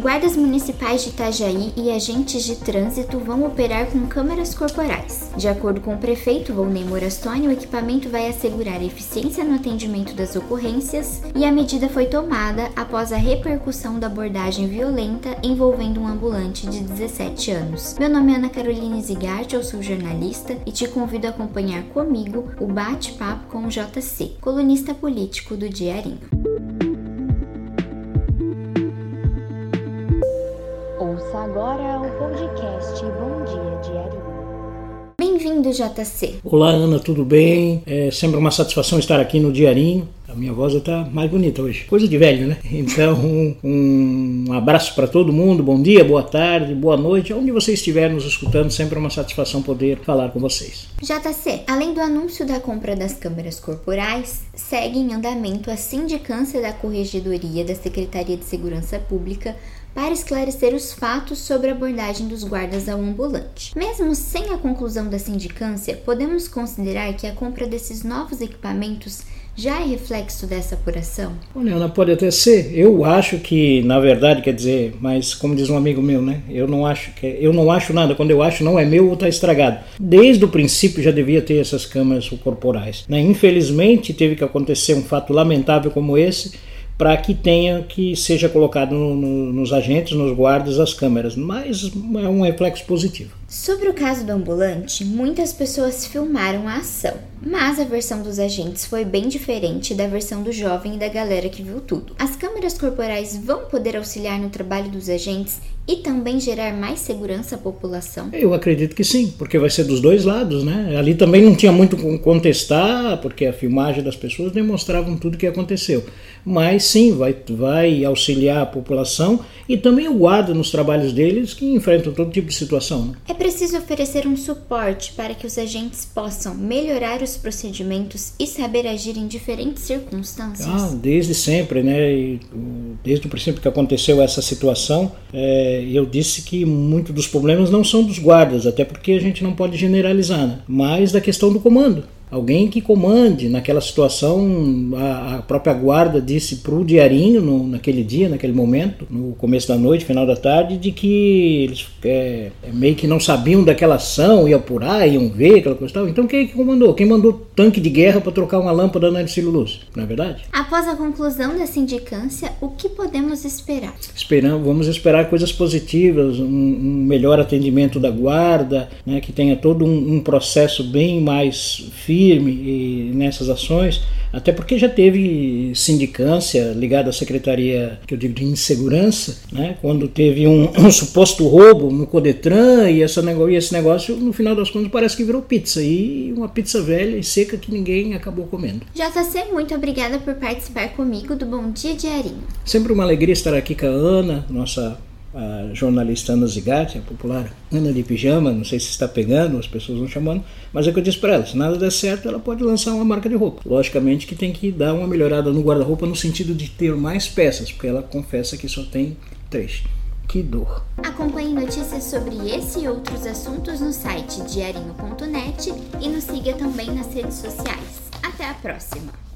Guardas municipais de Itajaí e agentes de trânsito vão operar com câmeras corporais. De acordo com o prefeito Volney Morastoni, o equipamento vai assegurar eficiência no atendimento das ocorrências e a medida foi tomada após a repercussão da abordagem violenta envolvendo um ambulante de 17 anos. Meu nome é Ana Carolina Zigart, eu sou jornalista e te convido a acompanhar comigo o bate-papo com o JC, colunista político do Diarinho. Bem-vindo, JC. Olá, Ana, tudo bem? É sempre uma satisfação estar aqui no Diarinho. A minha voz está mais bonita hoje. Coisa de velho, né? Então, um, um abraço para todo mundo. Bom dia, boa tarde, boa noite. Onde você estiver nos escutando, sempre é uma satisfação poder falar com vocês. JC, além do anúncio da compra das câmeras corporais, segue em andamento a sindicância da Corregedoria da Secretaria de Segurança Pública para esclarecer os fatos sobre a abordagem dos guardas ao ambulante. Mesmo sem a conclusão da sindicância, podemos considerar que a compra desses novos equipamentos já é reflexo dessa apuração? Olha, Ana, pode até ser. Eu acho que, na verdade, quer dizer, mas como diz um amigo meu, né? Eu não acho que eu não acho nada. Quando eu acho, não é meu ou está estragado. Desde o princípio já devia ter essas câmeras corporais. Né? Infelizmente, teve que acontecer um fato lamentável como esse para que tenha que seja colocado no, no, nos agentes, nos guardas, as câmeras, mas é um reflexo positivo. Sobre o caso do ambulante, muitas pessoas filmaram a ação, mas a versão dos agentes foi bem diferente da versão do jovem e da galera que viu tudo. As câmeras corporais vão poder auxiliar no trabalho dos agentes e também gerar mais segurança à população? Eu acredito que sim, porque vai ser dos dois lados, né? Ali também não tinha muito contestar, porque a filmagem das pessoas demonstravam tudo o que aconteceu. Mas sim, vai, vai auxiliar a população e também o guarda nos trabalhos deles que enfrentam todo tipo de situação. Né? É preciso oferecer um suporte para que os agentes possam melhorar os procedimentos e saber agir em diferentes circunstâncias? Ah, desde sempre, né? E, desde o princípio que aconteceu essa situação, é, eu disse que muitos dos problemas não são dos guardas, até porque a gente não pode generalizar, né? mas da questão do comando alguém que comande. Naquela situação, a, a própria guarda disse para o diarinho, no, naquele dia, naquele momento, no começo da noite, final da tarde, de que eles é, é meio que não sabiam daquela ação, iam apurar, iam ver aquela coisa tal. Então quem é que comandou? Quem mandou tanque de guerra para trocar uma lâmpada na luz? Não é verdade? Após a conclusão da sindicância, o que podemos esperar? Esperamos, vamos esperar coisas positivas, um, um melhor atendimento da guarda, né, que tenha todo um, um processo bem mais firme firme nessas ações, até porque já teve sindicância ligada à Secretaria, que eu digo, de Insegurança, né? quando teve um, um suposto roubo no Codetran e, essa, e esse negócio, no final das contas, parece que virou pizza, e uma pizza velha e seca que ninguém acabou comendo. JC, muito obrigada por participar comigo do Bom Dia Diarinho. Sempre uma alegria estar aqui com a Ana, nossa a jornalista Ana Zigatti, a popular Ana de Pijama, não sei se está pegando, as pessoas vão chamando, mas é que eu disse para ela, se nada der certo, ela pode lançar uma marca de roupa. Logicamente que tem que dar uma melhorada no guarda-roupa no sentido de ter mais peças, porque ela confessa que só tem três. Que dor. Acompanhe notícias sobre esse e outros assuntos no site diarinho.net e nos siga também nas redes sociais. Até a próxima!